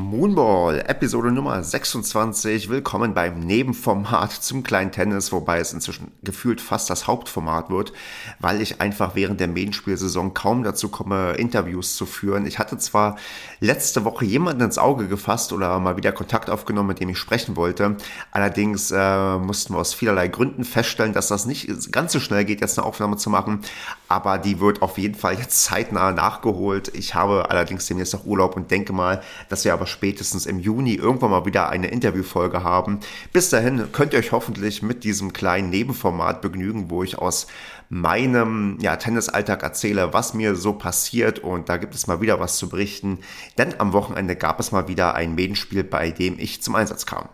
Moonball, Episode Nummer 26. Willkommen beim Nebenformat zum kleinen Tennis, wobei es inzwischen gefühlt fast das Hauptformat wird, weil ich einfach während der Medienspielsaison kaum dazu komme, Interviews zu führen. Ich hatte zwar letzte Woche jemanden ins Auge gefasst oder mal wieder Kontakt aufgenommen, mit dem ich sprechen wollte. Allerdings äh, mussten wir aus vielerlei Gründen feststellen, dass das nicht ganz so schnell geht, jetzt eine Aufnahme zu machen. Aber die wird auf jeden Fall jetzt zeitnah nachgeholt. Ich habe allerdings demnächst noch Urlaub und denke mal, dass wir aber spätestens im Juni irgendwann mal wieder eine Interviewfolge haben. Bis dahin könnt ihr euch hoffentlich mit diesem kleinen Nebenformat begnügen, wo ich aus meinem ja, Tennisalltag erzähle, was mir so passiert und da gibt es mal wieder was zu berichten. Denn am Wochenende gab es mal wieder ein Medenspiel, bei dem ich zum Einsatz kam.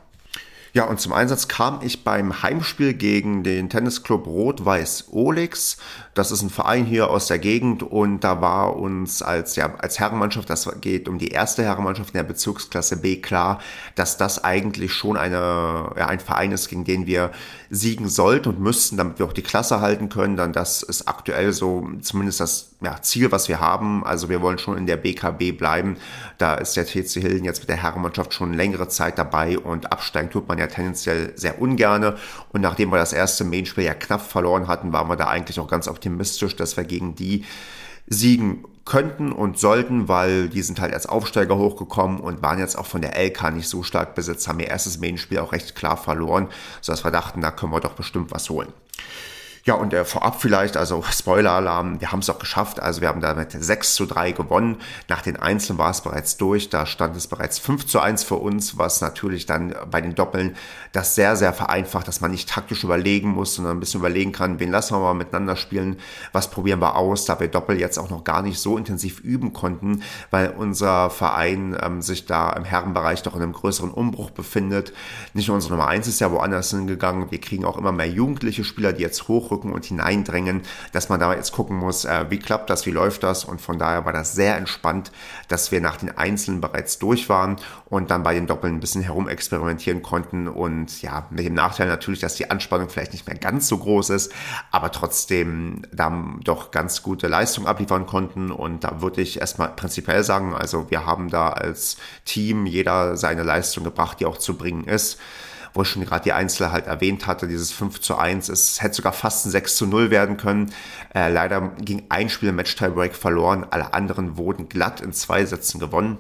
Ja, und zum Einsatz kam ich beim Heimspiel gegen den Tennisclub Rot-Weiß Olix. Das ist ein Verein hier aus der Gegend und da war uns als, ja, als Herrenmannschaft, das geht um die erste Herrenmannschaft in der Bezugsklasse B klar, dass das eigentlich schon eine, ja, ein Verein ist, gegen den wir siegen sollten und müssten, damit wir auch die Klasse halten können. Dann das ist aktuell so zumindest das ja, Ziel, was wir haben. Also wir wollen schon in der BKB bleiben. Da ist der TC Hilden jetzt mit der Herrenmannschaft schon längere Zeit dabei und absteigen tut man ja tendenziell sehr ungerne. Und nachdem wir das erste Mainspiel ja knapp verloren hatten, waren wir da eigentlich auch ganz optimistisch, dass wir gegen die siegen könnten und sollten, weil die sind halt als Aufsteiger hochgekommen und waren jetzt auch von der LK nicht so stark besetzt, haben ihr erstes Mainspiel auch recht klar verloren, sodass wir dachten, da können wir doch bestimmt was holen. Ja, und äh, vorab vielleicht, also Spoiler-Alarm, wir haben es auch geschafft. Also wir haben damit 6 zu 3 gewonnen. Nach den Einzelnen war es bereits durch. Da stand es bereits 5 zu 1 für uns, was natürlich dann bei den Doppeln das sehr, sehr vereinfacht, dass man nicht taktisch überlegen muss, sondern ein bisschen überlegen kann, wen lassen wir mal miteinander spielen, was probieren wir aus, da wir Doppel jetzt auch noch gar nicht so intensiv üben konnten, weil unser Verein ähm, sich da im Herrenbereich doch in einem größeren Umbruch befindet. Nicht nur unsere Nummer 1 ist ja woanders hingegangen. Wir kriegen auch immer mehr jugendliche Spieler, die jetzt hoch rücken und hineindrängen, dass man da jetzt gucken muss, äh, wie klappt das, wie läuft das? Und von daher war das sehr entspannt, dass wir nach den Einzelnen bereits durch waren und dann bei den Doppeln ein bisschen herumexperimentieren konnten. Und ja, mit dem Nachteil natürlich, dass die Anspannung vielleicht nicht mehr ganz so groß ist, aber trotzdem da doch ganz gute Leistung abliefern konnten. Und da würde ich erstmal prinzipiell sagen, also wir haben da als Team jeder seine Leistung gebracht, die auch zu bringen ist wo ich schon gerade die Einzel halt erwähnt hatte, dieses 5 zu 1, es hätte sogar fast ein 6 zu 0 werden können. Äh, leider ging ein Spiel im Match-Tiebreak verloren, alle anderen wurden glatt in zwei Sätzen gewonnen.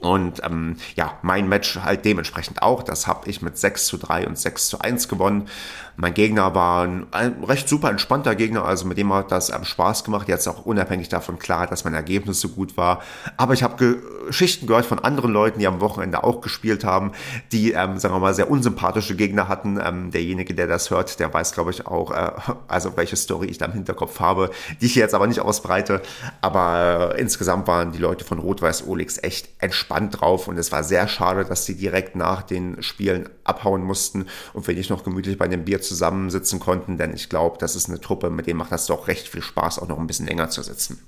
Und ähm, ja, mein Match halt dementsprechend auch. Das habe ich mit 6 zu 3 und 6 zu 1 gewonnen. Mein Gegner war ein, ein recht super entspannter Gegner, also mit dem hat das ähm, Spaß gemacht. Jetzt auch unabhängig davon klar, dass mein Ergebnis so gut war. Aber ich habe Geschichten gehört von anderen Leuten, die am Wochenende auch gespielt haben, die, ähm, sagen wir mal, sehr unsympathische Gegner hatten. Ähm, derjenige, der das hört, der weiß, glaube ich, auch, äh, also welche Story ich da im Hinterkopf habe, die ich jetzt aber nicht ausbreite. Aber äh, insgesamt waren die Leute von Rot-Weiß Olix echt entspannt drauf und es war sehr schade, dass sie direkt nach den Spielen abhauen mussten und wir nicht noch gemütlich bei dem Bier zusammensitzen konnten, denn ich glaube, das ist eine Truppe, mit dem macht das doch recht viel Spaß, auch noch ein bisschen länger zu sitzen.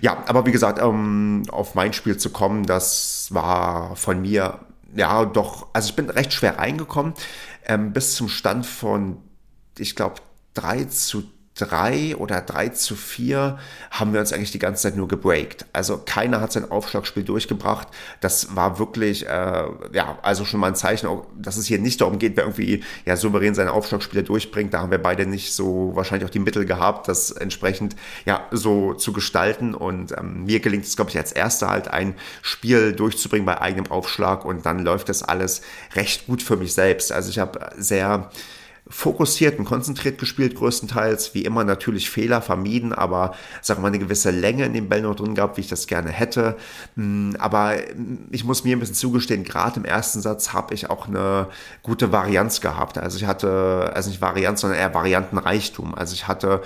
Ja, aber wie gesagt, um auf mein Spiel zu kommen, das war von mir, ja, doch, also ich bin recht schwer reingekommen, ähm, bis zum Stand von, ich glaube, 3 zu 3 oder 3 zu 4 haben wir uns eigentlich die ganze Zeit nur gebreakt. Also keiner hat sein Aufschlagspiel durchgebracht. Das war wirklich, äh, ja, also schon mal ein Zeichen, dass es hier nicht darum geht, wer irgendwie ja souverän seine Aufschlagspiele durchbringt. Da haben wir beide nicht so wahrscheinlich auch die Mittel gehabt, das entsprechend ja so zu gestalten. Und ähm, mir gelingt es, glaube ich, als Erster halt ein Spiel durchzubringen bei eigenem Aufschlag und dann läuft das alles recht gut für mich selbst. Also ich habe sehr fokussiert und konzentriert gespielt, größtenteils. Wie immer natürlich Fehler vermieden, aber wir mal eine gewisse Länge in den Bällen noch drin gehabt, wie ich das gerne hätte. Hm, aber ich muss mir ein bisschen zugestehen, gerade im ersten Satz habe ich auch eine gute Varianz gehabt. Also ich hatte, also nicht Varianz, sondern eher Variantenreichtum. Also ich hatte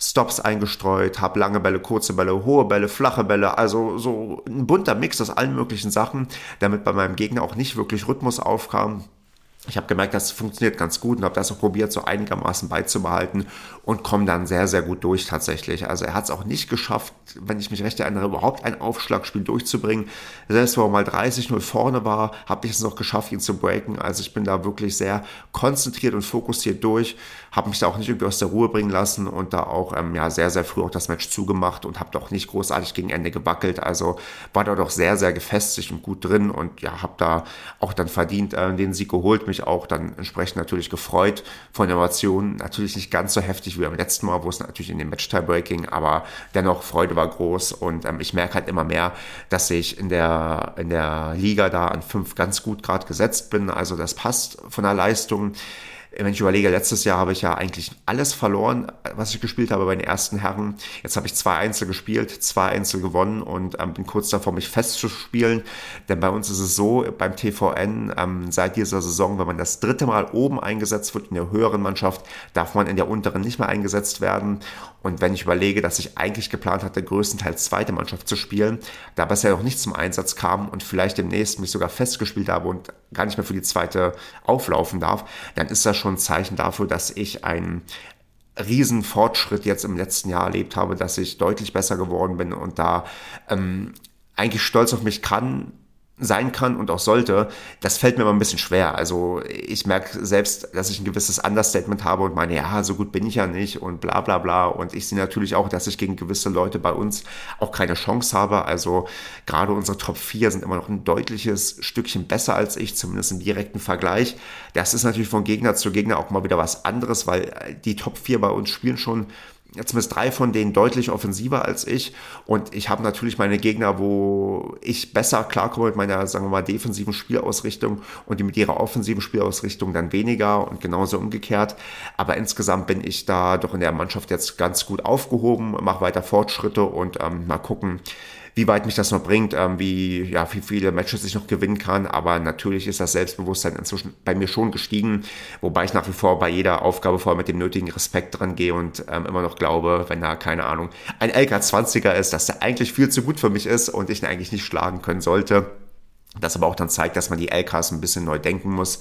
Stops eingestreut, habe lange Bälle, kurze Bälle, hohe Bälle, flache Bälle, also so ein bunter Mix aus allen möglichen Sachen, damit bei meinem Gegner auch nicht wirklich Rhythmus aufkam ich habe gemerkt, das funktioniert ganz gut und habe das auch probiert, so einigermaßen beizubehalten und komme dann sehr, sehr gut durch tatsächlich. Also er hat es auch nicht geschafft, wenn ich mich recht erinnere, überhaupt ein Aufschlagspiel durchzubringen. Selbst wo er mal 30-0 vorne war, habe ich es noch geschafft, ihn zu breaken. Also ich bin da wirklich sehr konzentriert und fokussiert durch, habe mich da auch nicht irgendwie aus der Ruhe bringen lassen und da auch ähm, ja, sehr, sehr früh auch das Match zugemacht und habe doch nicht großartig gegen Ende gewackelt. Also war da doch sehr, sehr gefestigt und gut drin und ja, habe da auch dann verdient äh, den Sieg geholt, mich auch dann entsprechend natürlich gefreut von der Innovation. Natürlich nicht ganz so heftig wie beim letzten Mal, wo es natürlich in dem Match Tiebreaking, aber dennoch Freude war groß und ähm, ich merke halt immer mehr, dass ich in der, in der Liga da an fünf ganz gut gerade gesetzt bin. Also das passt von der Leistung wenn ich überlege, letztes Jahr habe ich ja eigentlich alles verloren, was ich gespielt habe bei den ersten Herren. Jetzt habe ich zwei Einzel gespielt, zwei Einzel gewonnen und ähm, bin kurz davor, mich festzuspielen. Denn bei uns ist es so, beim TVN, ähm, seit dieser Saison, wenn man das dritte Mal oben eingesetzt wird in der höheren Mannschaft, darf man in der unteren nicht mehr eingesetzt werden. Und wenn ich überlege, dass ich eigentlich geplant hatte, größtenteils zweite Mannschaft zu spielen, da bisher noch nicht zum Einsatz kam und vielleicht demnächst mich sogar festgespielt habe und gar nicht mehr für die zweite auflaufen darf, dann ist das schon ein Zeichen dafür, dass ich einen riesen Fortschritt jetzt im letzten Jahr erlebt habe, dass ich deutlich besser geworden bin und da ähm, eigentlich stolz auf mich kann, sein kann und auch sollte, das fällt mir immer ein bisschen schwer. Also ich merke selbst, dass ich ein gewisses Understatement habe und meine, ja, so gut bin ich ja nicht und bla bla bla. Und ich sehe natürlich auch, dass ich gegen gewisse Leute bei uns auch keine Chance habe. Also gerade unsere Top 4 sind immer noch ein deutliches Stückchen besser als ich, zumindest im direkten Vergleich. Das ist natürlich von Gegner zu Gegner auch mal wieder was anderes, weil die Top 4 bei uns spielen schon zumindest drei von denen deutlich offensiver als ich. Und ich habe natürlich meine Gegner, wo ich besser klarkomme mit meiner, sagen wir mal, defensiven Spielausrichtung und die mit ihrer offensiven Spielausrichtung dann weniger und genauso umgekehrt. Aber insgesamt bin ich da doch in der Mannschaft jetzt ganz gut aufgehoben, mache weiter Fortschritte und ähm, mal gucken, wie weit mich das noch bringt, ähm, wie, ja, wie viele Matches ich noch gewinnen kann. Aber natürlich ist das Selbstbewusstsein inzwischen bei mir schon gestiegen, wobei ich nach wie vor bei jeder Aufgabe vorher mit dem nötigen Respekt dran gehe und ähm, immer noch glaube, wenn da, keine Ahnung, ein LK20er ist, dass der eigentlich viel zu gut für mich ist und ich ihn eigentlich nicht schlagen können sollte. Das aber auch dann zeigt, dass man die LKs ein bisschen neu denken muss.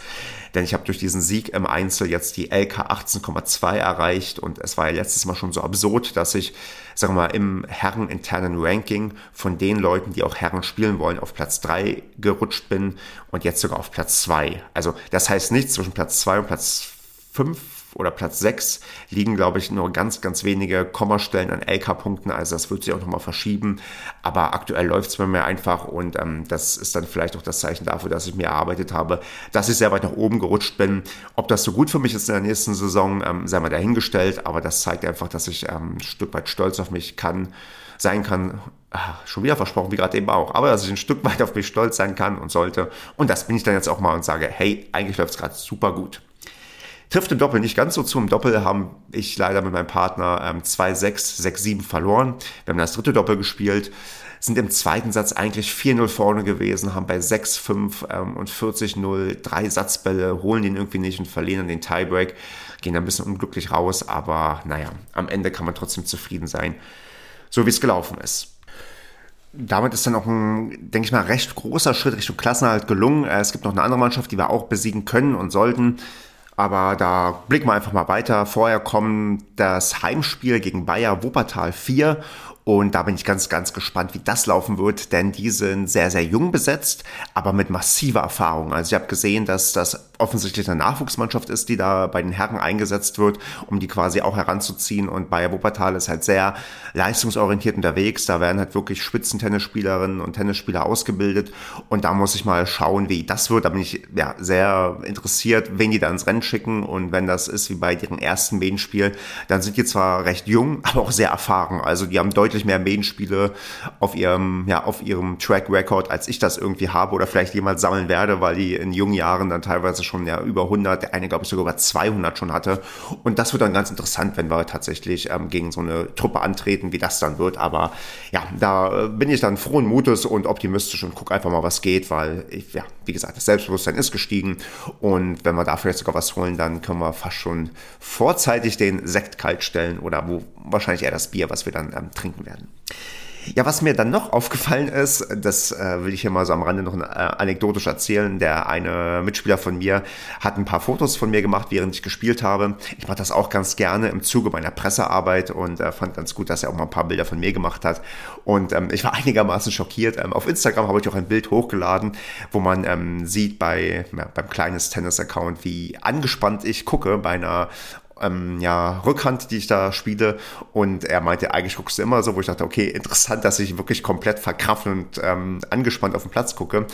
Denn ich habe durch diesen Sieg im Einzel jetzt die LK 18,2 erreicht und es war ja letztes Mal schon so absurd, dass ich, sagen wir mal, im herreninternen Ranking von den Leuten, die auch Herren spielen wollen, auf Platz 3 gerutscht bin und jetzt sogar auf Platz 2. Also das heißt nicht zwischen Platz 2 und Platz 5 oder Platz 6 liegen, glaube ich, nur ganz, ganz wenige Kommastellen an LK-Punkten. Also das wird sich auch nochmal verschieben. Aber aktuell läuft es bei mir einfach und ähm, das ist dann vielleicht auch das Zeichen dafür, dass ich mir erarbeitet habe, dass ich sehr weit nach oben gerutscht bin. Ob das so gut für mich ist in der nächsten Saison, ähm, sei mal dahingestellt. Aber das zeigt einfach, dass ich ähm, ein Stück weit stolz auf mich kann, sein kann. Ach, schon wieder versprochen, wie gerade eben auch. Aber dass ich ein Stück weit auf mich stolz sein kann und sollte. Und das bin ich dann jetzt auch mal und sage, hey, eigentlich läuft es gerade super gut. Trifft im Doppel nicht ganz so zu. Im Doppel haben ich leider mit meinem Partner ähm, 2-6, 6-7 verloren. Wir haben das dritte Doppel gespielt, sind im zweiten Satz eigentlich 4-0 vorne gewesen, haben bei 6-5 ähm, und 40-0 drei Satzbälle, holen den irgendwie nicht und verlieren den Tiebreak, gehen ein bisschen unglücklich raus, aber naja, am Ende kann man trotzdem zufrieden sein, so wie es gelaufen ist damit ist dann auch ein, denke ich mal, recht großer Schritt Richtung Klassenhalt gelungen. Äh, es gibt noch eine andere Mannschaft, die wir auch besiegen können und sollten. Aber da blicken wir einfach mal weiter. Vorher kommt das Heimspiel gegen Bayer Wuppertal 4 und da bin ich ganz, ganz gespannt, wie das laufen wird, denn die sind sehr, sehr jung besetzt, aber mit massiver Erfahrung. Also ich habe gesehen, dass das offensichtlich eine Nachwuchsmannschaft ist, die da bei den Herren eingesetzt wird, um die quasi auch heranzuziehen. Und Bayer Wuppertal ist halt sehr leistungsorientiert unterwegs. Da werden halt wirklich Spitzentennisspielerinnen und Tennisspieler ausgebildet. Und da muss ich mal schauen, wie das wird. Da bin ich ja sehr interessiert, wen die da ins Rennen schicken. Und wenn das ist wie bei ihrem ersten Medienspiel, dann sind die zwar recht jung, aber auch sehr erfahren. Also die haben deutlich deutlich mehr Main-Spiele auf ihrem, ja, auf ihrem Track Record, als ich das irgendwie habe oder vielleicht jemals sammeln werde, weil die in jungen Jahren dann teilweise schon ja über 100, der eine glaube ich sogar über 200 schon hatte. Und das wird dann ganz interessant, wenn wir tatsächlich ähm, gegen so eine Truppe antreten, wie das dann wird. Aber ja, da äh, bin ich dann frohen Mutes und optimistisch und gucke einfach mal, was geht, weil ich, ja, wie gesagt, das Selbstbewusstsein ist gestiegen und wenn wir dafür jetzt sogar was holen, dann können wir fast schon vorzeitig den Sekt kalt stellen oder wo wahrscheinlich eher das Bier, was wir dann ähm, trinken werden. Ja, was mir dann noch aufgefallen ist, das äh, will ich hier mal so am Rande noch äh, anekdotisch erzählen. Der eine Mitspieler von mir hat ein paar Fotos von mir gemacht, während ich gespielt habe. Ich mache das auch ganz gerne im Zuge meiner Pressearbeit und äh, fand ganz gut, dass er auch mal ein paar Bilder von mir gemacht hat. Und ähm, ich war einigermaßen schockiert. Ähm, auf Instagram habe ich auch ein Bild hochgeladen, wo man ähm, sieht bei ja, beim kleines Tennis-Account, wie angespannt ich gucke bei einer ähm, ja, Rückhand, die ich da spiele. Und er meinte, eigentlich guckst du immer so, wo ich dachte, okay, interessant, dass ich wirklich komplett verkrampft und ähm, angespannt auf den Platz gucke.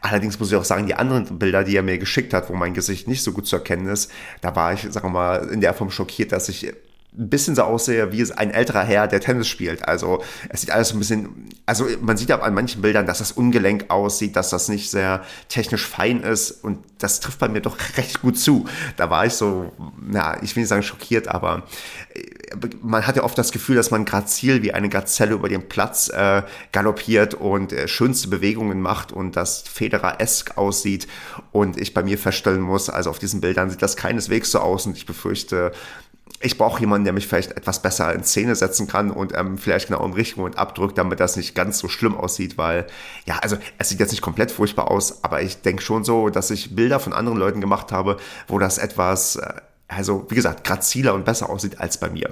Allerdings muss ich auch sagen, die anderen Bilder, die er mir geschickt hat, wo mein Gesicht nicht so gut zu erkennen ist, da war ich, sagen wir mal, in der Form schockiert, dass ich ein bisschen so aussehe wie ein älterer Herr, der Tennis spielt. Also es sieht alles so ein bisschen, also man sieht ja an manchen Bildern, dass das ungelenk aussieht, dass das nicht sehr technisch fein ist und das trifft bei mir doch recht gut zu. Da war ich so, na, ich will nicht sagen schockiert, aber äh, man hat ja oft das Gefühl, dass man grazil wie eine Gazelle über den Platz äh, galoppiert und äh, schönste Bewegungen macht und das Federer-esk aussieht und ich bei mir feststellen muss, also auf diesen Bildern sieht das keineswegs so aus und ich befürchte, ich brauche jemanden, der mich vielleicht etwas besser in Szene setzen kann und ähm, vielleicht genau im richtigen und abdrückt, damit das nicht ganz so schlimm aussieht, weil, ja, also es sieht jetzt nicht komplett furchtbar aus, aber ich denke schon so, dass ich Bilder von anderen Leuten gemacht habe, wo das etwas, äh, also wie gesagt, graziler und besser aussieht als bei mir.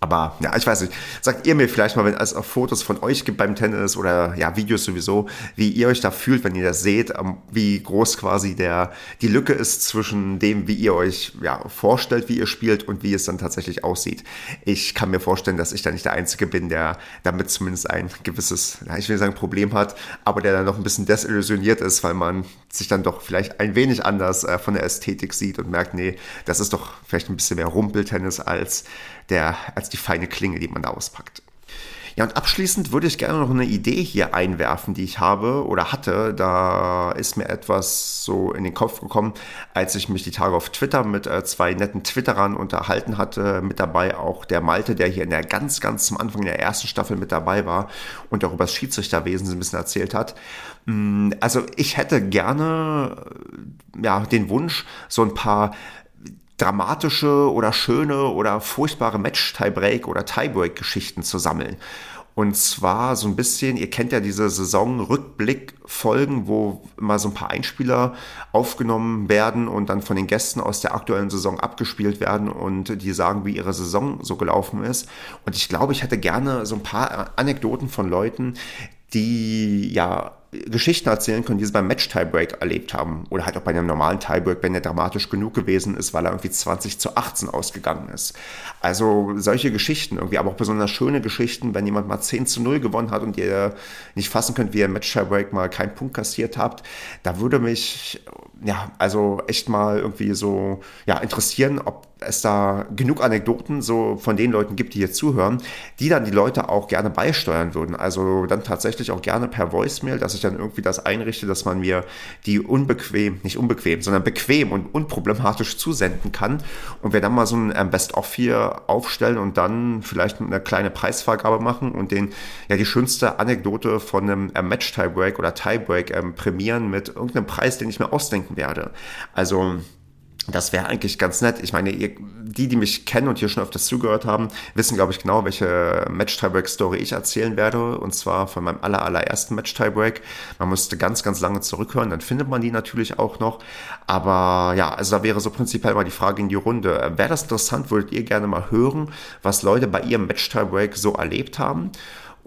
Aber ja, ich weiß nicht. Sagt ihr mir vielleicht mal, wenn es auch Fotos von euch gibt beim Tennis oder ja, Videos sowieso, wie ihr euch da fühlt, wenn ihr das seht, ähm, wie groß quasi der, die Lücke ist zwischen dem, wie ihr euch ja, vorstellt, wie ihr spielt und wie es dann tatsächlich aussieht. Ich kann mir vorstellen, dass ich da nicht der Einzige bin, der damit zumindest ein gewisses, ja, ich will sagen Problem hat, aber der dann noch ein bisschen desillusioniert ist, weil man sich dann doch vielleicht ein wenig anders äh, von der Ästhetik sieht und merkt, nee, das ist doch vielleicht ein bisschen mehr Rumpeltennis als der, als die feine Klinge, die man da auspackt. Ja, und abschließend würde ich gerne noch eine Idee hier einwerfen, die ich habe oder hatte. Da ist mir etwas so in den Kopf gekommen, als ich mich die Tage auf Twitter mit äh, zwei netten Twitterern unterhalten hatte. Mit dabei auch der Malte, der hier in der ganz, ganz zum Anfang der ersten Staffel mit dabei war und auch über das Schiedsrichterwesen ein bisschen erzählt hat. Mm, also ich hätte gerne ja den Wunsch, so ein paar dramatische oder schöne oder furchtbare Match-Tiebreak oder Tiebreak-Geschichten zu sammeln. Und zwar so ein bisschen, ihr kennt ja diese Saison-Rückblick-Folgen, wo immer so ein paar Einspieler aufgenommen werden und dann von den Gästen aus der aktuellen Saison abgespielt werden und die sagen, wie ihre Saison so gelaufen ist. Und ich glaube, ich hätte gerne so ein paar Anekdoten von Leuten, die ja Geschichten erzählen können, die sie beim Match-Tiebreak erlebt haben. Oder halt auch bei einem normalen Tiebreak, wenn der dramatisch genug gewesen ist, weil er irgendwie 20 zu 18 ausgegangen ist. Also solche Geschichten irgendwie, aber auch besonders schöne Geschichten, wenn jemand mal 10 zu 0 gewonnen hat und ihr nicht fassen könnt, wie ihr im Match-Tiebreak mal keinen Punkt kassiert habt. Da würde mich, ja, also echt mal irgendwie so, ja, interessieren, ob es da genug Anekdoten so von den Leuten gibt, die hier zuhören, die dann die Leute auch gerne beisteuern würden. Also dann tatsächlich auch gerne per Voicemail, dass ich dann irgendwie das einrichte, dass man mir die unbequem, nicht unbequem, sondern bequem und unproblematisch zusenden kann. Und wir dann mal so ein ähm, Best-of hier aufstellen und dann vielleicht eine kleine Preisvergabe machen und den, ja, die schönste Anekdote von einem ähm, Match-Tiebreak oder Tiebreak ähm, prämieren mit irgendeinem Preis, den ich mir ausdenken werde. Also, das wäre eigentlich ganz nett. Ich meine, ihr, die, die mich kennen und hier schon öfters zugehört haben, wissen, glaube ich, genau, welche Match-Tiebreak-Story ich erzählen werde. Und zwar von meinem aller, allerersten Match-Tiebreak. Man musste ganz, ganz lange zurückhören, dann findet man die natürlich auch noch. Aber ja, also da wäre so prinzipiell mal die Frage in die Runde. Wäre das interessant, würdet ihr gerne mal hören, was Leute bei ihrem Match-Tiebreak so erlebt haben?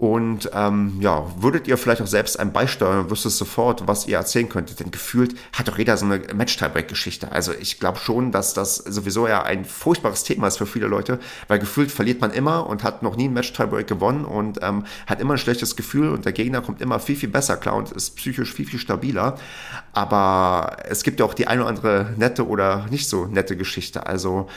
Und ähm, ja, würdet ihr vielleicht auch selbst ein beisteuern, wüsstet sofort, was ihr erzählen könntet. Denn gefühlt hat doch jeder so eine Match-Tiebreak-Geschichte. Also ich glaube schon, dass das sowieso ja ein furchtbares Thema ist für viele Leute, weil gefühlt verliert man immer und hat noch nie ein Match-Tiebreak gewonnen und ähm, hat immer ein schlechtes Gefühl und der Gegner kommt immer viel, viel besser klar und ist psychisch viel, viel stabiler. Aber es gibt ja auch die eine oder andere nette oder nicht so nette Geschichte. Also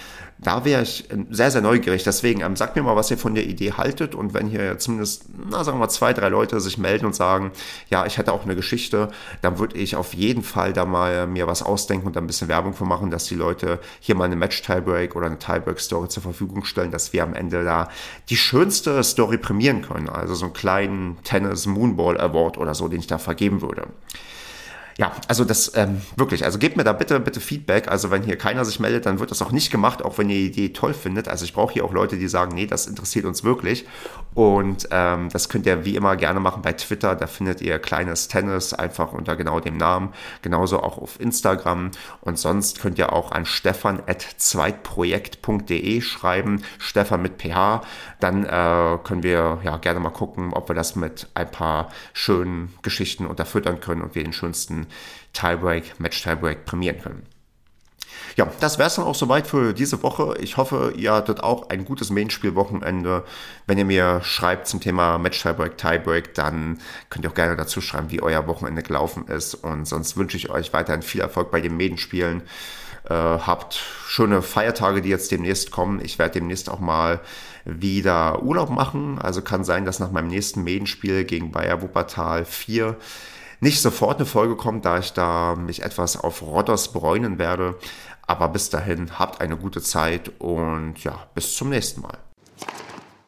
da wäre ich sehr, sehr neugierig. Deswegen ähm, sagt mir mal, was ihr von der Idee haltet und wenn hier zumindest na, sagen wir zwei, drei Leute sich melden und sagen, ja, ich hätte auch eine Geschichte, dann würde ich auf jeden Fall da mal mir was ausdenken und ein bisschen Werbung für machen, dass die Leute hier mal eine Match-Tiebreak oder eine Tiebreak-Story zur Verfügung stellen, dass wir am Ende da die schönste Story prämieren können. Also so einen kleinen Tennis Moonball Award oder so, den ich da vergeben würde. Ja, also das ähm, wirklich, also gebt mir da bitte, bitte Feedback. Also wenn hier keiner sich meldet, dann wird das auch nicht gemacht, auch wenn ihr die Idee toll findet. Also ich brauche hier auch Leute, die sagen, nee, das interessiert uns wirklich. Und ähm, das könnt ihr wie immer gerne machen bei Twitter. Da findet ihr kleines Tennis einfach unter genau dem Namen. Genauso auch auf Instagram. Und sonst könnt ihr auch an stefan.zweitprojekt.de schreiben. Stefan mit PH. Dann äh, können wir ja gerne mal gucken, ob wir das mit ein paar schönen Geschichten unterfüttern können und wir den schönsten Tiebreak, Match-Tiebreak prämieren können. Ja, das wäre es dann auch soweit für diese Woche. Ich hoffe, ihr hattet auch ein gutes Main-Spiel-Wochenende. Wenn ihr mir schreibt zum Thema Match-Tiebreak, Tiebreak, dann könnt ihr auch gerne dazu schreiben, wie euer Wochenende gelaufen ist. Und sonst wünsche ich euch weiterhin viel Erfolg bei den Main-Spielen. Äh, habt schöne Feiertage, die jetzt demnächst kommen. Ich werde demnächst auch mal wieder Urlaub machen. Also kann sein, dass nach meinem nächsten Main-Spiel gegen Bayer Wuppertal 4 nicht sofort eine Folge kommt, da ich da mich etwas auf Rodders bräunen werde. Aber bis dahin habt eine gute Zeit und ja, bis zum nächsten Mal.